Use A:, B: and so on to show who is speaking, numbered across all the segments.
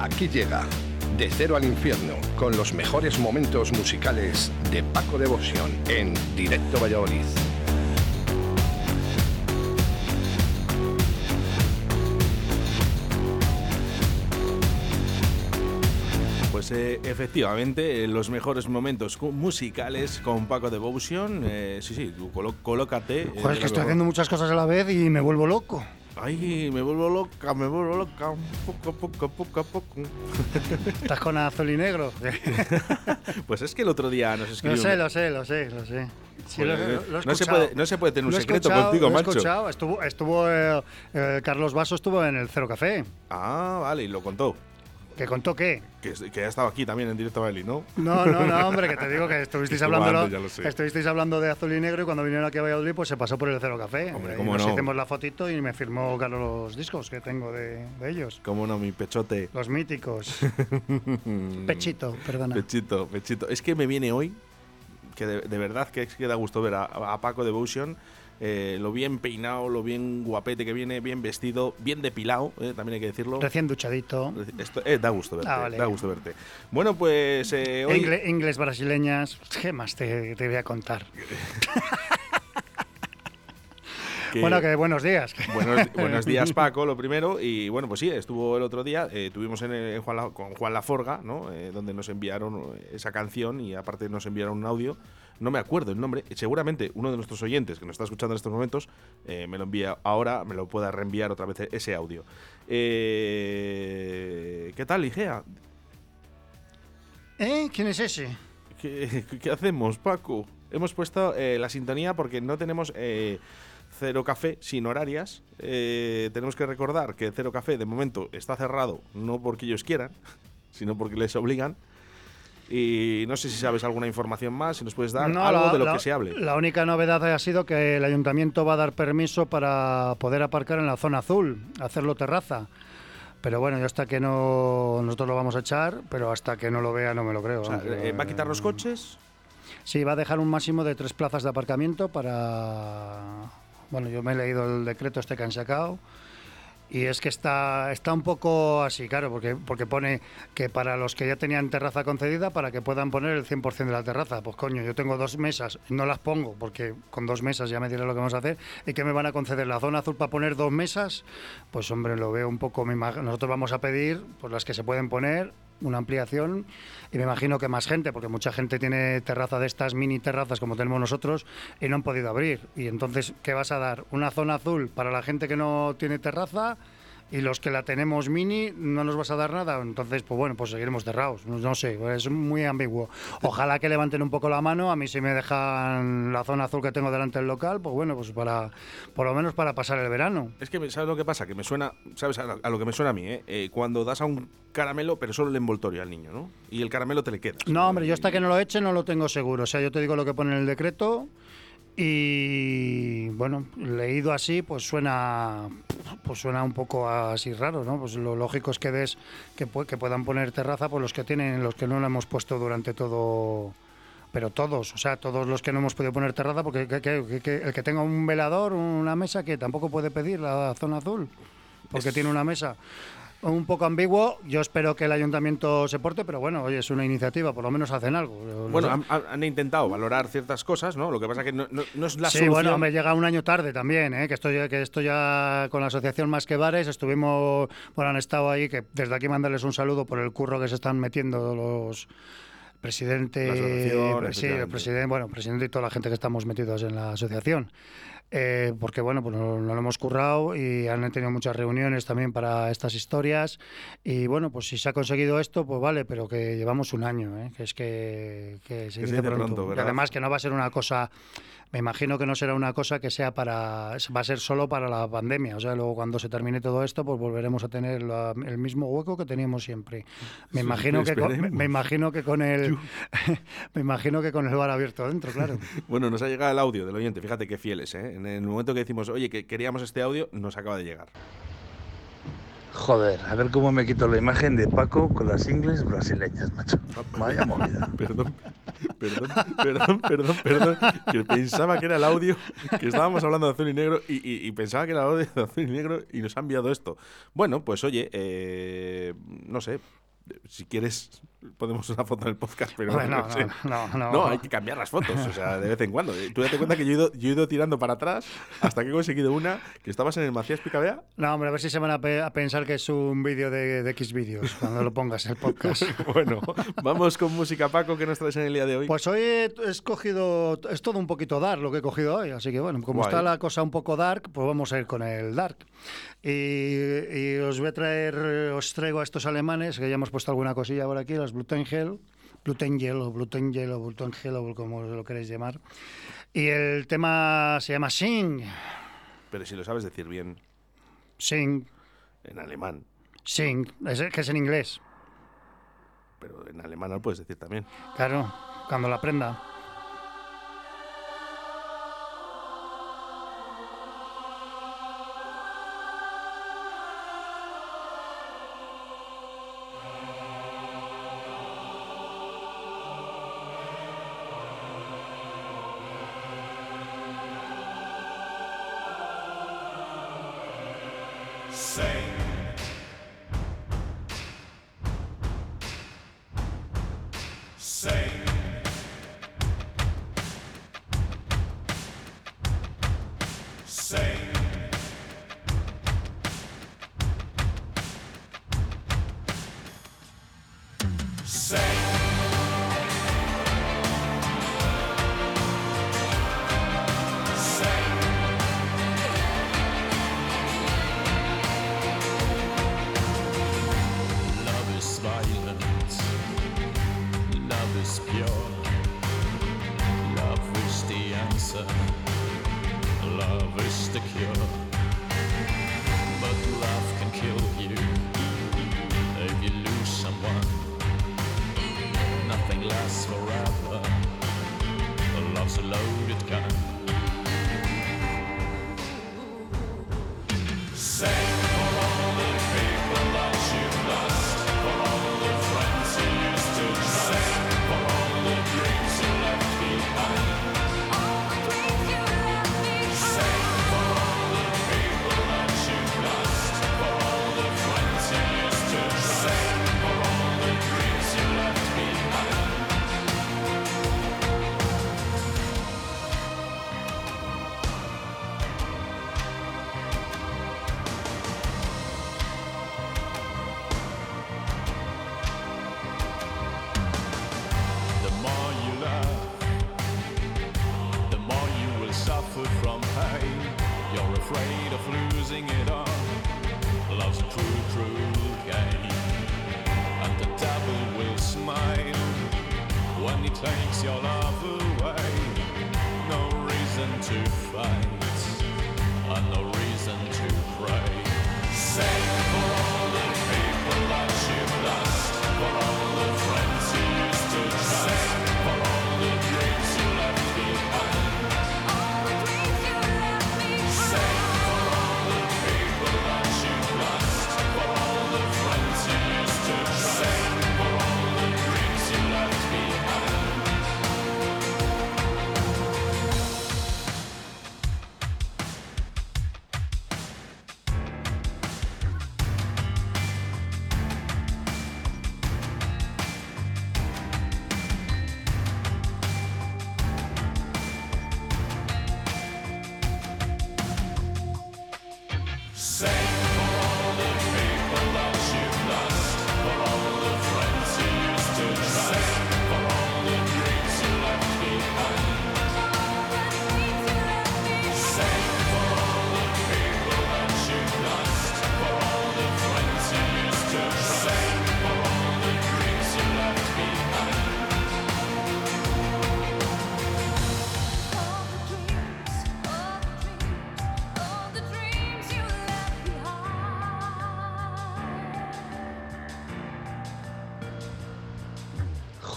A: Aquí llega De Cero al Infierno con los mejores momentos musicales de Paco Devoción en Directo Valladolid.
B: Pues eh, efectivamente, los mejores momentos musicales con Paco Devotion. Eh, sí, sí, tú colócate.
C: Eh, Joder, es que estoy haciendo muchas cosas a la vez y me vuelvo loco.
B: Ay, me vuelvo loca, me vuelvo loca, poco a poco, poco a poco.
C: ¿Estás con azul y negro?
B: pues es que el otro día nos escribió...
C: Lo sé, lo sé, lo sé, lo sé.
B: no, se puede, no se puede tener un secreto contigo,
C: macho. Escuchado. Estuvo, estuvo eh, eh, Carlos Vaso estuvo en el Cero Café.
B: Ah, vale, y lo contó.
C: ¿Que contó qué?
B: Que, que ha estado aquí también en directo a Beli, ¿no?
C: No, no, no, hombre, que te digo que estuvisteis, hablando, estuvisteis hablando de azul y negro y cuando vinieron aquí a Valladolid pues se pasó por el Cero Café.
B: Hombre,
C: ¿cómo
B: nos
C: hicimos la fotito y me firmó Carlos los discos que tengo de, ellos.
B: ¿Cómo no, mi pechote?
C: Los míticos. pechito, perdona.
B: Pechito, pechito. Es que me viene hoy, que de, verdad que, es que da gusto ver a, a Paco Devotion eh, lo bien peinado, lo bien guapete que viene, bien vestido, bien depilado, eh, también hay que decirlo.
C: Recién duchadito.
B: Esto, eh, da gusto verte. Ah, da gusto verte. Bueno, pues
C: hoy... Inglés brasileñas, ¿qué más te, te voy a contar? bueno, que buenos días.
B: Buenos, días, Paco, lo primero. Y bueno, pues sí, estuvo el otro día, eh, tuvimos en, Juan con Juan Laforga, ¿no? Eh, donde nos enviaron esa canción y aparte nos enviaron un audio. No me acuerdo el nombre. Seguramente uno de nuestros oyentes que nos está escuchando en estos momentos eh, me lo envía ahora, me lo pueda reenviar otra vez ese audio. ¿Qué tal, Igea?
C: ¿Eh? ¿Quién es ese?
B: ¿Qué, hacemos, Paco? Hemos puesto la sintonía porque no tenemos Cero Café sin horarias. Eh, tenemos que recordar que Cero Café de momento está cerrado, no porque ellos quieran, sino porque les obligan. Y no sé si sabes alguna información más, si nos puedes dar algo de lo que se hable.
C: La única novedad ha sido que el ayuntamiento va a dar permiso para poder aparcar en la zona azul, hacerlo terraza. Pero bueno, yo hasta que no. Nosotros lo vamos a echar, pero hasta que no lo vea no me lo creo.
B: Eh, ¿Va a quitar los coches?
C: Sí, va a dejar un máximo de tres plazas de aparcamiento para bueno, yo me he leído el decreto este que han sacado y es que está, está un poco así, claro, porque, porque pone que para los que ya tenían terraza concedida, para que puedan poner el 100% de la terraza. Pues coño, yo tengo dos mesas, no las pongo, porque con dos mesas ya me diré lo que vamos a hacer, y que me van a conceder la zona azul para poner dos mesas, pues hombre, lo veo un poco, nosotros vamos a pedir pues las que se pueden poner una ampliación y me imagino que más gente, porque mucha gente tiene terraza de estas mini terrazas como tenemos nosotros y no han podido abrir. Y entonces, ¿qué vas a dar? ¿Una zona azul para la gente que no tiene terraza? Y los que la tenemos mini no nos vas a dar nada, entonces pues bueno, pues seguiremos cerrados, no, sé, es muy ambiguo. Ojalá que levanten un poco la mano, a mí si me dejan la zona azul que tengo delante del local, pues bueno, pues para por lo menos para pasar el verano.
B: Es que sabes lo que pasa, que me suena, sabes a lo que me suena a mí, ¿eh? eh cuando das a un caramelo, pero solo el envoltorio al niño, ¿no? Y el caramelo te le queda.
C: No, hombre, yo hasta que no lo eche no lo tengo seguro, o sea, yo te digo lo que pone en el decreto y bueno, leído así, pues suena, pues suena un poco así raro, ¿no? Pues lo lógico es que des que, que puedan poner terraza, por los que tienen, los que no lo hemos puesto durante todo, pero todos, o sea, todos los que no hemos podido poner terraza, porque el que tenga un velador, una mesa, que tampoco puede pedir la zona azul, porque tiene una mesa un poco ambiguo. Yo espero que el ayuntamiento se porte, pero bueno, oye, es una iniciativa, por lo menos hacen algo.
B: bueno, han, intentado valorar ciertas cosas, ¿no? Lo que pasa es que no, es la
C: sí, bueno, me llega un año tarde también, ¿eh? que, estoy, que esto ya con la asociación Más que Bares estuvimos, bueno, han estado ahí, que desde aquí mandarles un saludo por el curro que se están metiendo los presidente, sí, el presidente, bueno, presidente y toda la gente que estamos metidos en la asociación. Eh, porque bueno, pues no, lo hemos currado y han tenido muchas reuniones también para estas historias. Y bueno, pues si se ha conseguido esto, pues vale, pero que llevamos un año, ¿eh? que es que, se dice pronto. y además que no va a ser una cosa me imagino que no será una cosa que sea para, va a ser solo para la pandemia. O sea, luego cuando se termine todo esto, pues volveremos a tener el mismo hueco que teníamos siempre. Me imagino que con, me, imagino que con el, me imagino que con el bar abierto dentro, claro.
B: bueno, nos ha llegado el audio del oyente. Fíjate qué fieles, ¿eh? En el momento que decimos, oye, que queríamos este audio, nos acaba de llegar.
D: Joder, a ver cómo me quito la imagen de Paco con las ingles brasileñas, macho. Vaya movida.
B: Perdón, perdón, perdón, perdón, perdón. Que pensaba que era el audio, que estábamos hablando de azul y negro y, y- pensaba que era el audio de azul y negro y nos ha enviado esto. Bueno, pues oye, eh, no sé. Si quieres, podemos una foto en el podcast, pero
C: Hombre, no,
B: no, sé.
C: no, no, no.
B: No, hay que cambiar las fotos, o sea, de vez en cuando. Tú date cuenta que yo he ido, yo he ido tirando para atrás hasta que he conseguido una que estabas en el Macías Picabea.
C: No, hombre, a ver si se van a, pe- a pensar que es un vídeo de, de X vídeos cuando lo pongas el podcast.
B: Bueno, vamos con música, Paco, que nos traes en el día de hoy.
C: Pues hoy he escogido, es todo un poquito dark lo que he cogido hoy, así que bueno, como
B: Guay.
C: está la cosa un poco dark, pues vamos a ir con el dark. Y, y os voy a traer, os traigo a estos alemanes, que ya hemos puesto alguna cosilla por aquí, los Blutengel, Blutengel o Blutengel o Blutengel o como lo queréis llamar. Y el tema se llama Sing,
B: Pero si lo sabes decir bien
C: Sing,
B: en alemán,
C: Sing, es, que es en inglés,
B: pero en alemán lo puedes decir también.
C: claro, cuando la aprenda.
E: Love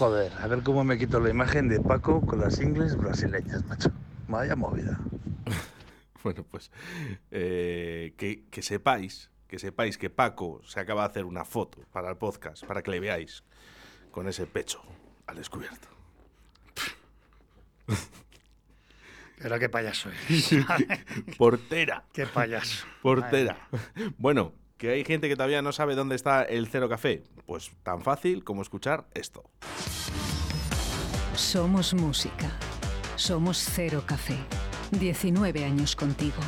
D: Joder, a ver cómo me quito la imagen de Paco con las ingles brasileñas, macho. Vaya movida.
B: Bueno, pues eh, que, que sepáis que sepáis que Paco se acaba de hacer una foto para el podcast, para que le veáis con ese pecho al descubierto.
C: Pero qué payaso eres.
B: Portera.
C: qué payaso.
B: Portera. Bueno, que hay gente que todavía no sabe dónde está el Cero Café. Pues tan fácil como escuchar esto.
F: Somos música. Somos Cero Café. 19 años contigo.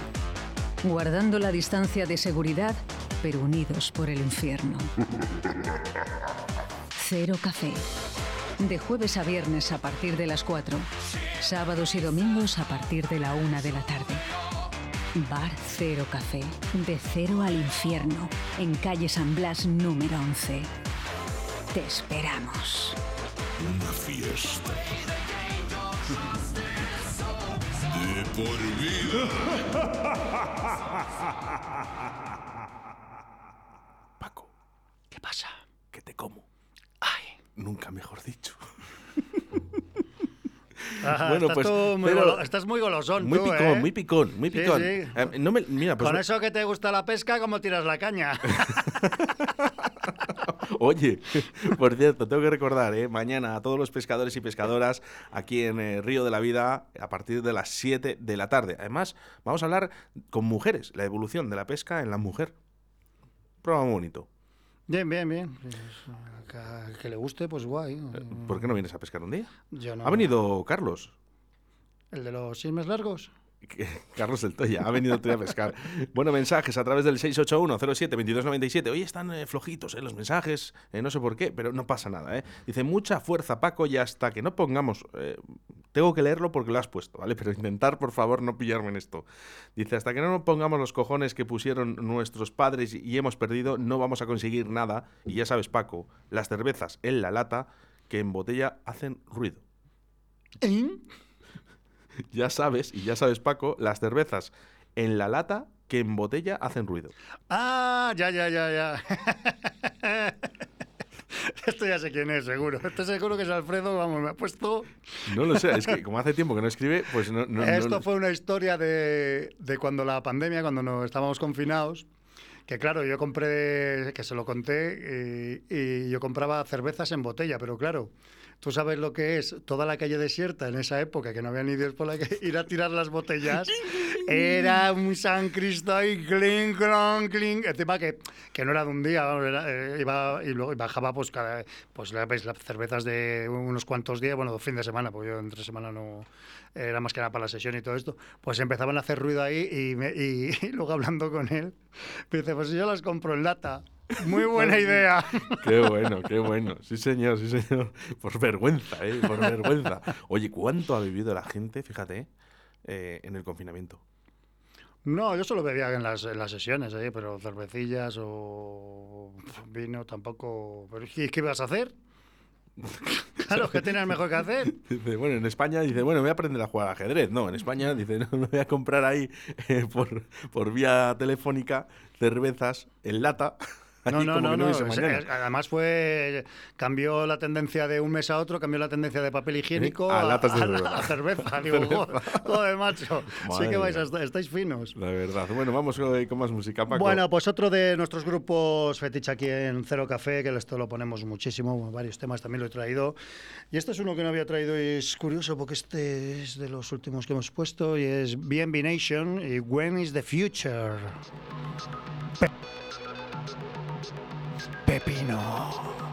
F: Guardando la distancia de seguridad, pero unidos por el infierno. Cero Café. De jueves a viernes a partir de las 4. Sábados y domingos a partir de la 1 de la tarde. Bar Cero Café. De cero al infierno. En calle San Blas número 11. Te esperamos.
E: Una fiesta. De por vida.
B: Paco,
C: ¿Qué pasa?
B: que te como.
C: Ay.
B: Nunca mejor dicho. Bueno,
C: estás,
B: pues,
C: tú muy
B: pero-
C: estás muy golosón,
B: Muy
C: tú,
B: picón,
C: ¿eh?
B: muy picón, muy picón.
C: sí.
B: Eh, no me, mira, pues
C: Con
B: no-
C: eso que te gusta la pesca, ¿cómo tiras la caña?
B: Oye, por cierto, tengo que recordar, ¿eh? mañana a todos los pescadores y pescadoras aquí en eh, Río de la Vida a partir de las 7 de la tarde. Además, vamos a hablar con mujeres, la evolución de la pesca en la mujer. Programa bonito.
C: Bien, bien, bien. Que, que le guste, pues guay.
B: ¿Por qué no vienes a pescar un día?
C: Yo no.
B: Ha venido Carlos.
C: ¿El de los chismes largos?
B: Carlos del Toya, ha venido a pescar. Bueno, mensajes a través del 681-07-2297. Hoy están eh, flojitos eh, los mensajes, eh, no sé por qué, pero no pasa nada. ¿eh? Dice, mucha fuerza, Paco, y hasta que no pongamos... tengo que leerlo porque lo has puesto, ¿vale? Pero intentar, por favor, no pillarme en esto. Dice, hasta que no nos pongamos los cojones que pusieron nuestros padres y hemos perdido, no vamos a conseguir nada. Y ya sabes, Paco, las cervezas en la lata que en botella hacen ruido.
C: ¿Eh?
B: Ya sabes, y ya sabes, Paco, las cervezas en la lata que en botella hacen ruido.
C: Ah, ya, ya, ya, ya. Esto ya sé quién es, seguro. Esto seguro que es Alfredo, vamos, me ha puesto...
B: No lo sé, es que como hace tiempo que no escribe, pues no... no- no-
C: Esto fue una historia de, de cuando la pandemia, cuando no estábamos confinados, que claro, yo compré, que se lo conté, y, y yo compraba cervezas en botella, pero claro, tú sabes lo que es toda la calle desierta en esa época, que no había ni Dios por la que ir a tirar las botellas, era un San Cristo y clink, clon, clink, encima que, que no era de un día, era, eh, iba y luego bajaba pues cada, pues ves, las cervezas de unos cuantos días, bueno, fin de semana, porque yo entre semana no, era más que nada para la sesión y todo esto, pues empezaban a hacer ruido ahí y, me- y- y luego hablando con él, me dice, pues yo las compro en lata. Muy buena idea.
B: Qué bueno, qué bueno. Sí, señor, sí, señor. Por vergüenza, ¿eh? Por vergüenza. Oye, ¿cuánto ha vivido la gente, fíjate, eh, en el confinamiento?
C: No, yo solo bebía en las, en las sesiones, ¿eh? pero cervecillas o vino tampoco. Pero, ¿y qué ibas a hacer? Claro, ¿qué tenías mejor que hacer?
B: Dice, bueno, en España dice, bueno, voy a aprender a jugar al ajedrez. No, en España dice, no, no voy a comprar ahí eh, por, por vía telefónica cervezas en lata.
C: No, no, no, no. además fue. Cambió la tendencia de un mes a otro, cambió la tendencia de papel higiénico
B: A latas de
C: a,
B: cerveza.
C: a cerveza. Digo,
B: Cerveza.
C: "Jo- joder, macho. sí
B: Madre
C: que vais a estáis finos.
B: La verdad. Bueno, vamos eh, con más música, Paco.
C: Bueno, pues otro de nuestros grupos fetiche aquí en Cero Café, que esto lo ponemos muchísimo, varios temas también lo he traído. Y este es uno que no había traído y es curioso porque este es de los últimos que hemos puesto y es BNB Nation y When is the Future. Pe- Pepino.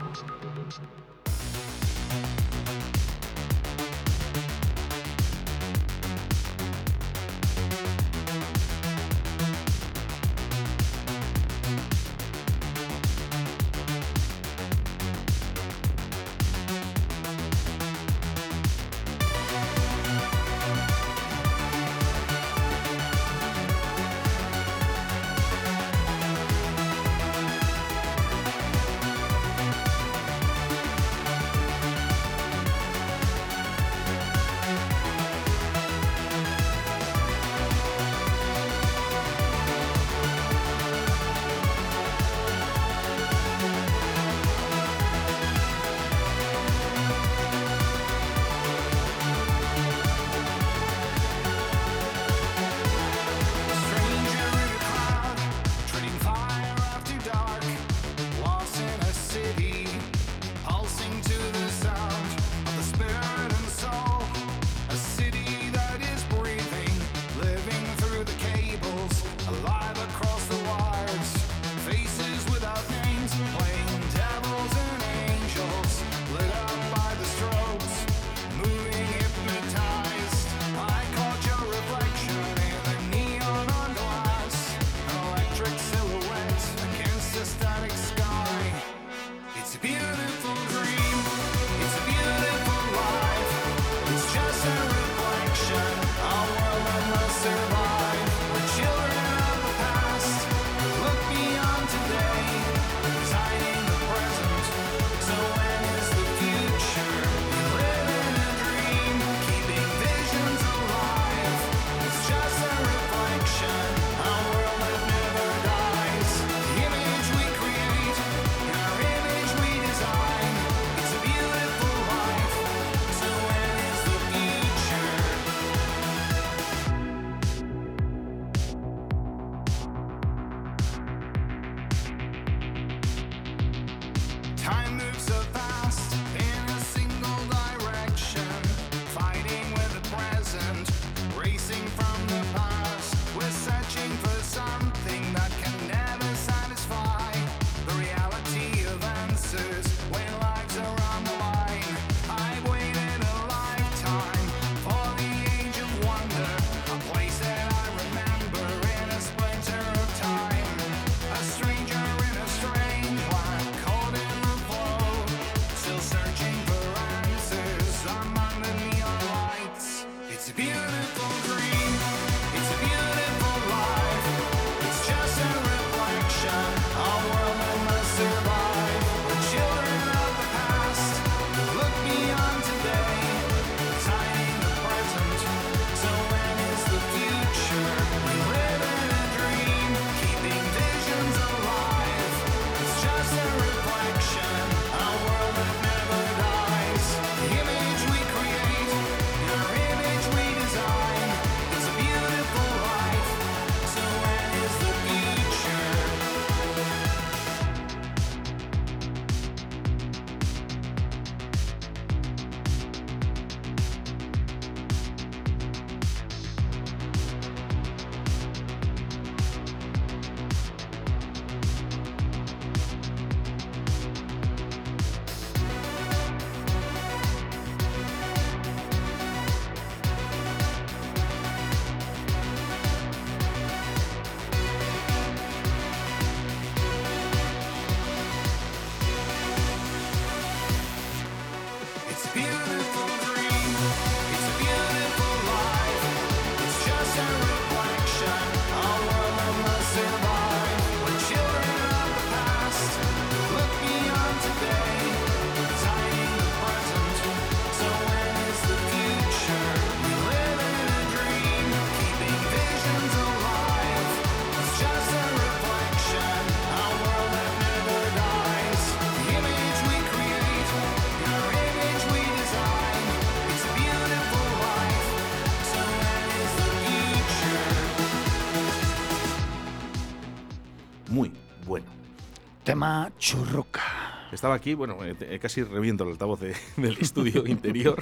C: Churruca.
B: Estaba aquí, bueno, eh, te- casi reviento el altavoz de- del estudio interior.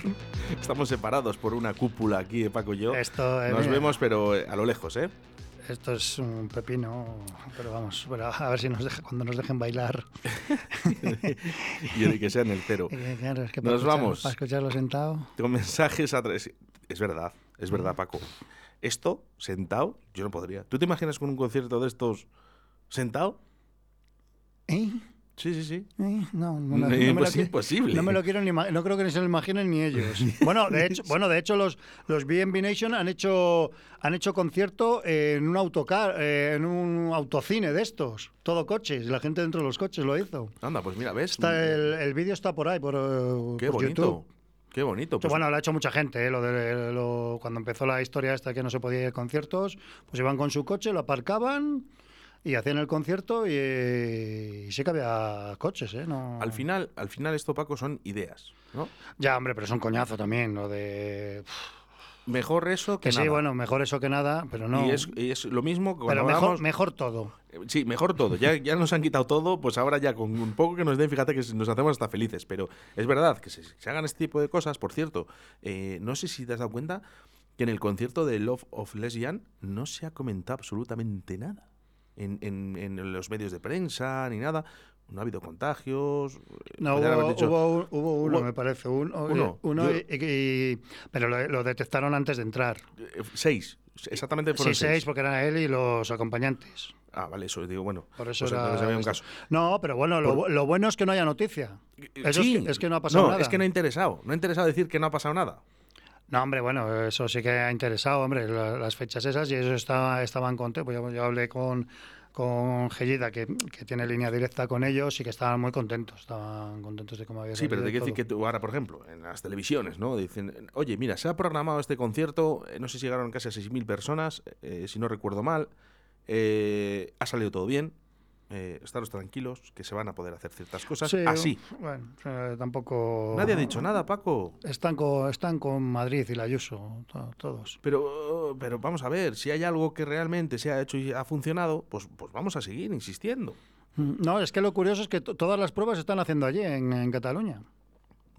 B: Estamos separados por una cúpula aquí, eh, Paco y yo.
C: Esto, eh,
B: Nos
C: mira,
B: vemos, pero eh, a lo lejos, ¿eh?
C: Esto es un pepino, pero vamos, pero a ver si nos deja, cuando nos dejen bailar.
B: Y de que sea en el cero.
C: Eh, claro, es que
B: Nos
C: escuchar-
B: vamos.
C: Para escucharlo sentado.
B: Tengo mensajes a través. Es verdad, es verdad, Paco. Esto, sentado, yo no podría. ¿Tú te imaginas con un concierto de estos sentado?
C: ¿Eh?
B: Sí, sí, sí.
C: Eh, No, no, no, me
B: pues
C: lo,
B: imposible.
C: No me lo quiero ni no creo que ni se lo imaginen ni ellos. Bueno, de hecho, bueno, de hecho los los BNB Nation han hecho han hecho concierto en un autocar, eh, en un autocine de estos, todo coches, la gente dentro de los coches lo hizo.
B: Anda, pues mira, ¿ves?
C: Está el, el vídeo está por ahí por, eh,
B: Qué
C: por
B: bonito.
C: YouTube.
B: Qué bonito. Pues,
C: bueno, lo ha hecho mucha gente, ¿eh? lo de, lo- cuando empezó la historia esta que no se podía ir a conciertos, pues iban con su coche, lo aparcaban y hacían el concierto y, y sí que había coches, ¿eh? No...
B: al final, al final esto, Paco, son ideas, ¿no?
C: Ya, hombre, pero es un coñazo también, lo de...
B: Mejor eso que,
C: Que sí,
B: nada.
C: bueno, mejor eso que nada, pero no...
B: Y es, y es lo mismo que
C: pero
B: hablamos-
C: mejor todo.
B: Eh, Sí, mejor todo. Ya, ya nos han quitado todo, pues ahora ya con un poco que nos den, fíjate que nos hacemos hasta felices. Pero es verdad que se, se hagan este tipo de cosas. Por cierto, eh, no sé si te has dado cuenta que en el concierto de Love of Lesbian no se ha comentado absolutamente nada. En, en- en los medios de prensa ni nada. No ha habido contagios. eh,
C: No, hubo,
B: dicho-
C: hubo hubo uno,
B: Hubo-
C: me parece. un-
B: Uno.
C: uno
B: Yo-
C: y- y- pero lo, lo detectaron antes de entrar.
B: eh, seis. Exactamente
C: Sí,
B: fueron
C: seis, porque era él y los acompañantes.
B: Ah, vale, eso digo, bueno.
C: Por eso
B: pues
C: era
B: entonces había un caso.
C: No, pero bueno, lo, bu- lo bueno es que no haya noticia. Eso
B: Sí.
C: es, que, es que no ha pasado
B: no,
C: nada.
B: es que no ha interesado. No ha interesado decir que no ha pasado nada.
C: No, hombre, bueno, eso sí que ha interesado, hombre, la- las fechas esas y eso estaba, estaban contentos. Pues yo, yo hablé con, con Gellida, que, que tiene línea directa con ellos y que estaban muy contentos, estaban contentos de cómo había
B: Sí, pero te quiero decir que tú ahora, por ejemplo, en las televisiones, ¿no? Dicen, oye, mira, se ha programado este concierto, eh, no sé si llegaron casi a 6.000 personas, eh, si no recuerdo mal, eh, ha salido todo bien, eh, estaros tranquilos, que se van a poder hacer ciertas cosas
C: Sí,
B: así.
C: Bueno, eh, tampoco...
B: Nadie ha dicho nada, Paco.
C: Están con, están con Madrid y la Ayuso, to- todos.
B: Pero, pero vamos a ver, si hay algo que realmente se ha hecho y ha funcionado, pues, pues vamos a seguir insistiendo.
C: Mm, No, es que lo curioso es que to- todas las pruebas se están haciendo allí, en, en Cataluña.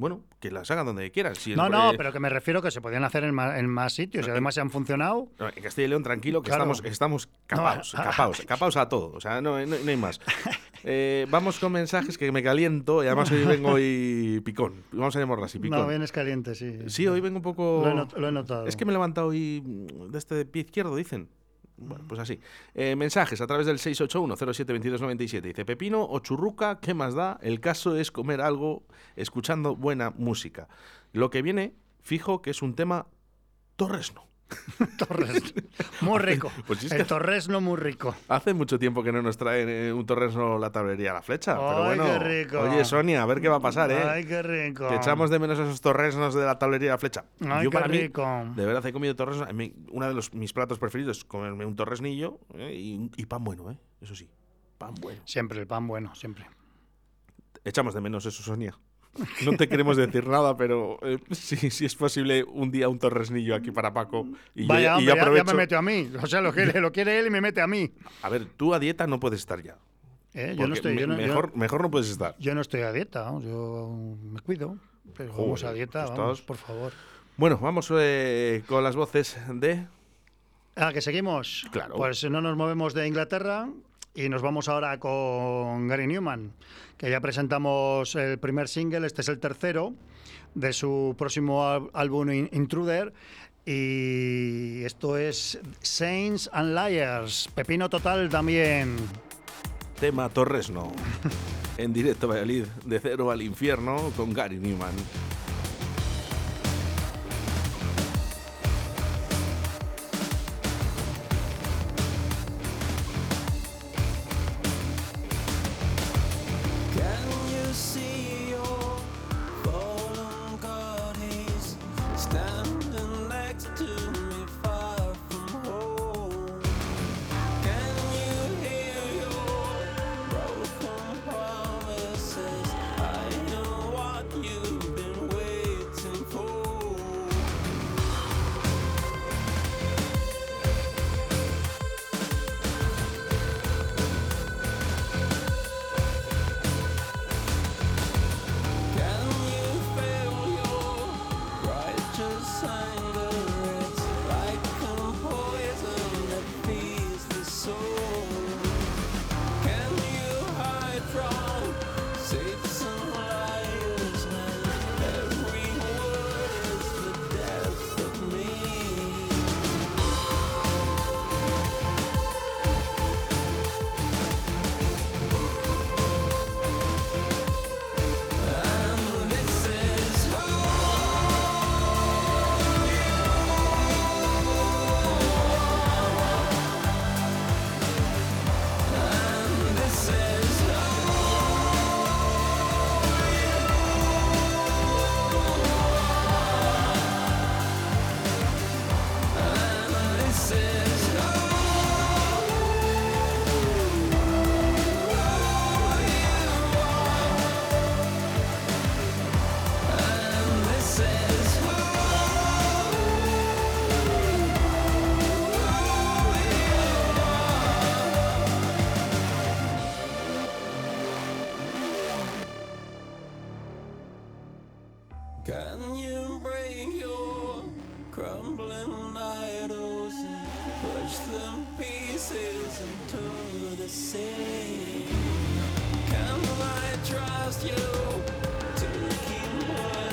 B: Bueno, que las hagan donde quieran. Si el-
C: No, no,
B: eh,
C: pero que me refiero que se podían hacer en más, en más sitios y además se han funcionado.
B: No, en Castilla y León, tranquilo, que
C: Claro.
B: estamos, estamos capaos,
C: No,
B: capaos, capaos a todo. O sea, no, no- no hay más. Eh, vamos con mensajes que me caliento y además hoy vengo hoy picón. Vamos a llamarlo así, picón.
C: No, vienes caliente, sí.
B: Sí, hoy vengo un poco...
C: Lo he, lo he notado.
B: Es que me he levantado hoy de este pie izquierdo, dicen. Bueno, pues así. Eh, mensajes a través del 681-072297. Dice Pepino o churruca, ¿qué más da? El caso es comer algo escuchando buena música. Lo que viene, fijo que es un tema torresno.
C: Torres. Muy rico.
B: Pues
C: el torresno muy rico.
B: Hace mucho tiempo que no nos traen eh, un torresno la tablería a la flecha. pero
C: Ay,
B: bueno,
C: qué rico.
B: Oye, Sonia, a ver qué va a pasar, ¿eh?
C: Ay, qué rico.
B: Que echamos de menos esos torresnos de la tablería a la flecha.
C: Ay,
B: Yo
C: qué
B: para mí,
C: rico.
B: de verdad, he comido mí, Uno de los, mis platos preferidos es comerme un torresnillo ¿eh? y, y pan bueno, ¿eh? Eso sí, pan bueno.
C: Siempre el pan bueno, siempre.
B: Echamos de menos eso, Sonia. No te queremos decir nada, pero eh, sí, sí es posible un día un torresnillo aquí para Paco. Y yo-
C: Vaya,
B: y yo,
C: hombre, ya- me mete a mí. O sea, lo quiere, lo quiere él y me mete a mí.
B: A ver, tú a dieta no puedes estar ya.
C: Eh, yo, no estoy,
B: me-
C: yo, no, yo-
B: mejor, mejor no puedes estar.
C: yo no estoy a dieta, yo me cuido. Pero vamos a dieta,
B: pues
C: vamos,
B: estás-
C: por favor.
B: Bueno, vamos eh, con las voces de.
C: Ah, que seguimos.
B: Claro.
C: Pues no nos movemos de Inglaterra y nos vamos ahora con Gary Newman, que ya presentamos el primer single, este es el tercero de su próximo álbum In- Intruder. Y esto es Saints and Liars, Pepino Total también.
B: Tema Torresno. en directo a Valladolid, de cero al infierno, con Gary Newman.
G: Crumbling idols and push them pieces into the sea? Can I trust you to keep my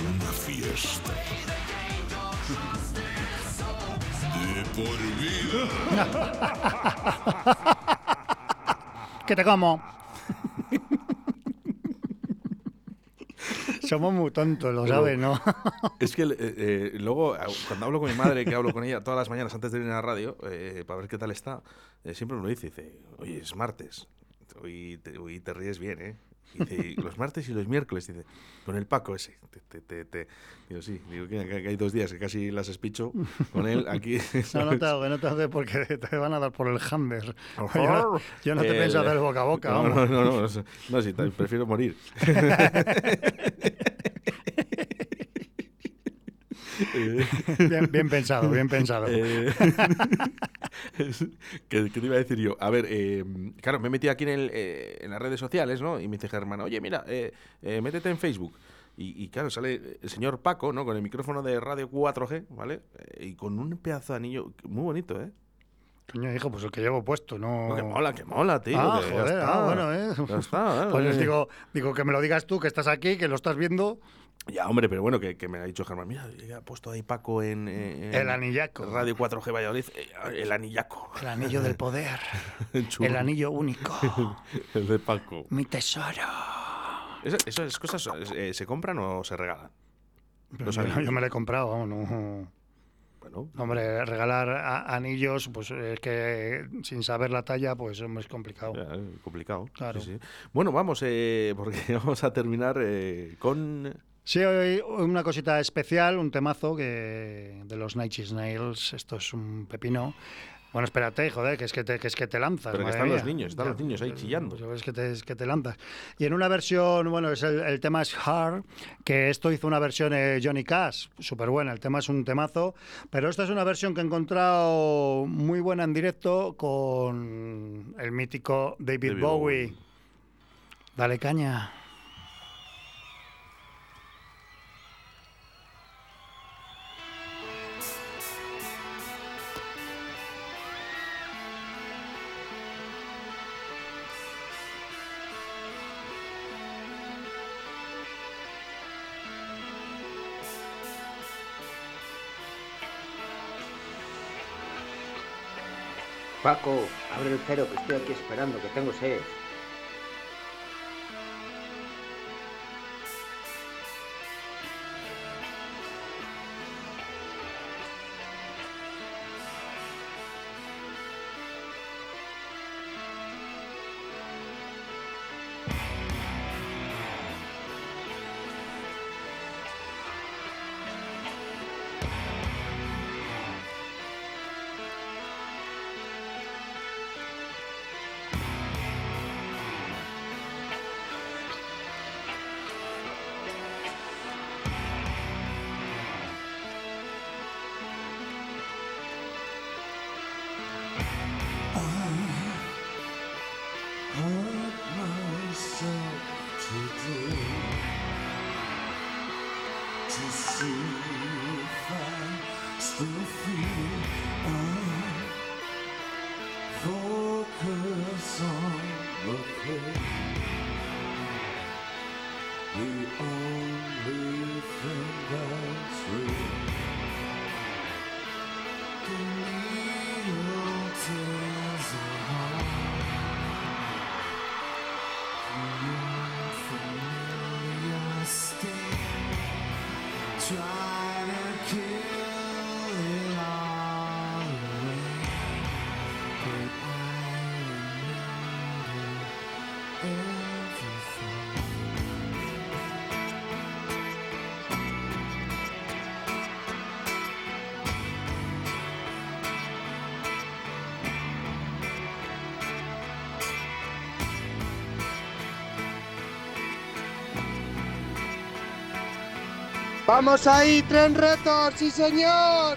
H: Una fiesta. De por vida.
C: Que te como. Somos muy tontos, lo sabes, ¿no?
B: Es que eh, eh, luego, cuando hablo con mi madre, que hablo con ella todas las mañanas antes de ir a la radio, eh, para ver qué tal está, siempre me lo dice, dice, oye, es martes, hoy te, hoy te ríes bien, ¿eh? Dice, los martes y los miércoles, dice, con el Paco ese. Te, te, te, te. Digo, sí, digo que, hay dos días que casi las espicho con él aquí.
C: No, no te hago, no te hago porque te van a dar por el hammer. Yo no, yo no te
B: El-
C: pienso hacer boca a boca,
B: No,
C: vamos.
B: no, no, no, no, no, sí, ta- prefiero morir. Eh,
C: Bien, bien pensado, bien pensado.
B: eh, es- ¿Qué, qué te iba a decir yo? A ver, eh, claro, me he metido aquí en, el, eh, en las redes sociales, ¿no? Y me dice Germán, oye, mira, eh, eh, métete en Facebook. Y, y claro, sale el señor Paco, ¿no? Con el micrófono de radio 4G, ¿vale? Eh, y con un pedazo de anillo muy bonito, ¿eh?
C: Coño, hijo, pues el que llevo puesto, no.
B: No, que mola, que mola, tío.
C: Ah,
B: que ya
C: joder,
B: está.
C: ah, bueno, ¿eh?
B: Ya está, ¿eh?
C: Pues les
B: Eh,
C: digo, digo que me lo digas tú, que estás aquí, que lo estás viendo.
B: Ya, hombre, pero bueno, que, que me ha dicho Germán, mira, ha puesto ahí Paco en, en
C: El anillaco.
B: Radio 4G Valladolid, eh, el anillaco.
C: El anillo del poder. El anillo único.
B: El de Paco.
C: Mi tesoro.
B: Esa- ¿Esas cosas eh, se compran o se regalan?
C: Yo, me lo he comprado, vamos, no.
B: Bueno,
C: Hombre, regalar anillos, pues es que sin saber la talla, pues es complicado.
B: ya, complicado.
C: Claro.
B: sí, sí. Bueno, vamos, eh, porque vamos a terminar eh, con...
C: Sí, hoy una cosita especial, un temazo que de los Night Snails. Esto es un pepino. Bueno, espérate, joder, que es que te, que es que te lanzas.
B: Pero que están los niños, están
C: Ya,
B: los niños ahí
C: pues,
B: chillando.
C: pues, es que te, es que te lanzas. Y en una versión, bueno, es el, el tema es Hard, que esto hizo una versión eh, Johnny Cash, súper buena. El tema es un temazo, pero esta es una versión que he encontrado muy buena en directo con el mítico David,
B: David
C: Bowie.
B: Bowie.
C: Dale caña.
I: Paco, abre el cero que estoy aquí esperando, que tengo sed. kill ¡Vamos ahí, tren retos! ¡Sí, señor!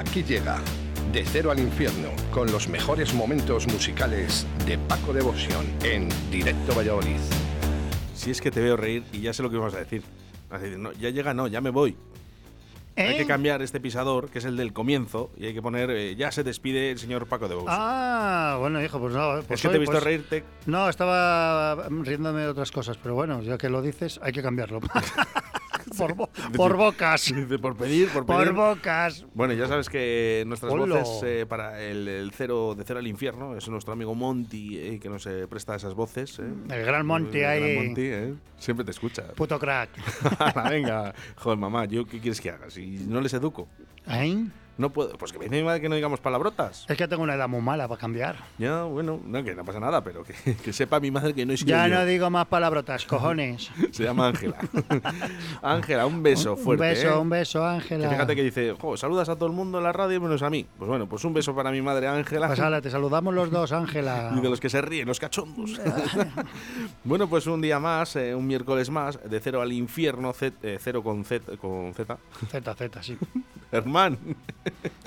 A: Aquí llega De Cero al Infierno con los mejores momentos musicales de Paco Devoción en Directo Valladolid.
B: Si es que te veo reír y ya sé lo que vamos a decir. Vas a decir, no, ya llega, no, ya me voy. Hay
C: ¿Eh?
B: que cambiar este pisador, que es el del comienzo, y hay que poner, eh, ya se despide el señor Paco de Devoción.
C: Ah, bueno, hijo, pues no. pues
B: es que te he visto
C: pues-
B: reírte.
C: No, estaba riéndome de otras cosas, pero bueno, ya que lo dices, hay que cambiarlo. por, bo- por bocas.
B: Por pedir, por
C: Por
B: pedir.
C: bocas.
B: Bueno, ya sabes que nuestras voces eh, para el, el cero de cero al infierno es nuestro amigo Monty eh, que nos eh, presta esas voces. eh.
C: El gran Monty
B: El gran
C: ahí.
B: Monty, eh. Siempre te escucha.
C: Puto crack.
B: Venga, joder, mamá, ¿yo qué quieres que haga? Si no les educo.
C: ¿Eh?
B: No puedo. Pues que me dice mi madre que no digamos palabrotas.
C: Es que tengo una edad muy mala para cambiar.
B: Ya, bueno, no, que no pasa nada, pero que, que sepa mi madre que no es
C: Ya no digo más palabrotas, cojones.
B: Se llama Ángela. Ángela, un beso fuerte.
C: un beso,
B: ¿eh?
C: un beso, Ángela.
B: Fíjate que dice, jo, saludas a todo el mundo en la radio menos a mí. Pues bueno, pues un beso para mi madre Ángela.
C: Pues ala, te saludamos los dos, Ángela.
B: Y de los que se ríen, los cachondos. bueno, pues un día más, eh, un miércoles más, de cero al infierno, Z- eh, cero con Z, con Z.
C: Z, Z, sí.
B: Herman.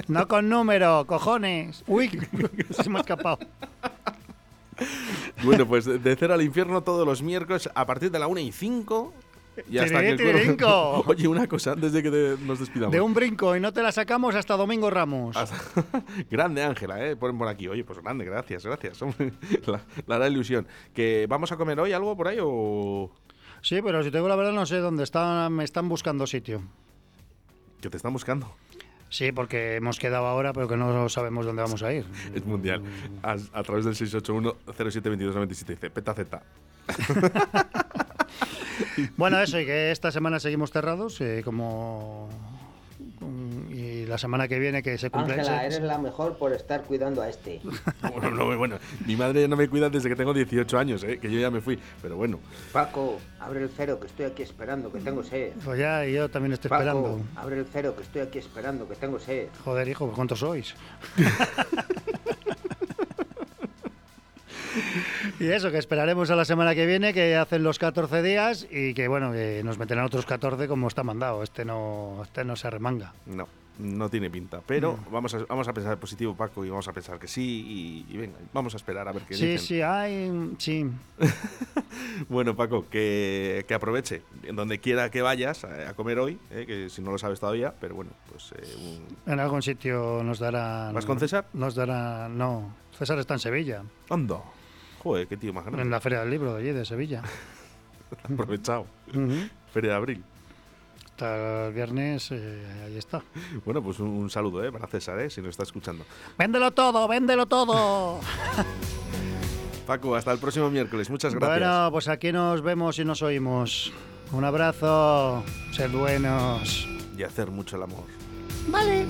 C: No con número, cojones. Uy, se me ha escapado.
B: Bueno, pues de- cero al infierno todos los miércoles a partir de la 1 y 5. Y hasta que el
C: tiririnco.
B: Oye, una cosa antes de que te- nos despidamos.
C: De un brinco y no te la sacamos hasta Domingo Ramos.
B: Grande Ángela, ¿eh? Ponen por aquí. Oye, pues grande, gracias, gracias. La, la hará ilusión. ¿Que vamos a comer hoy algo por ahí o...?
C: Sí, pero si te digo la verdad no sé dónde están, me están buscando sitio.
B: Que te están buscando.
C: Sí, porque hemos quedado ahora, pero que no sabemos dónde vamos a ir.
B: Es mundial. A, a través del 681-072297 dice, peta Z.
C: Bueno, eso, y que esta semana seguimos cerrados, eh, como... mm, Y la semana que viene que se cumple...
J: Ángela,
C: se-
J: eres la mejor por estar cuidando a este.
B: Bueno, no, bueno, mi madre no me cuida desde que tengo 18 años, ¿eh? que yo ya me fui. Pero bueno,
J: Paco, abre el cero que estoy aquí esperando, que tengo sed.
C: Pues ya, y yo también estoy
J: Paco,
C: esperando.
J: abre el cero que estoy aquí esperando, que tengo sed.
C: Joder, hijo, pues ¿cuántos sois? y eso, que esperaremos a la semana que viene, que hacen los 14 días y que, bueno, que nos meterán otros 14 como está mandado. Este no, este no se arremanga.
B: no, no tiene pinta. Pero vamos, a, vamos a pensar positivo, Paco, y vamos a pensar que sí. Y, y venga, vamos a esperar a ver qué
C: Sí,
B: dicen.
C: sí, ay, sí.
B: Bueno, Paco, que, que aproveche en donde quiera que vayas a, a comer hoy, ¿eh? que si no lo sabes todavía, pero bueno, pues eh, un-
C: En algún sitio nos darán...
B: ¿Vas con César?
C: Nos darán... No, César está en Sevilla,
B: Anda. Joder, qué tío más grande.
C: en la Feria del Libro de allí, de Sevilla.
B: Aprovechado. Feria de abril.
C: Hasta el viernes, eh, ahí está.
B: Bueno, pues un, un saludo ¿eh? para César, ¿eh? si nos está escuchando.
C: ¡Véndelo todo, véndelo todo!
B: Paco, hasta el próximo miércoles. Muchas gracias.
C: Bueno, pues aquí nos vemos y nos oímos. Un abrazo, sed buenos.
B: Y hacer mucho el amor.
C: Vale.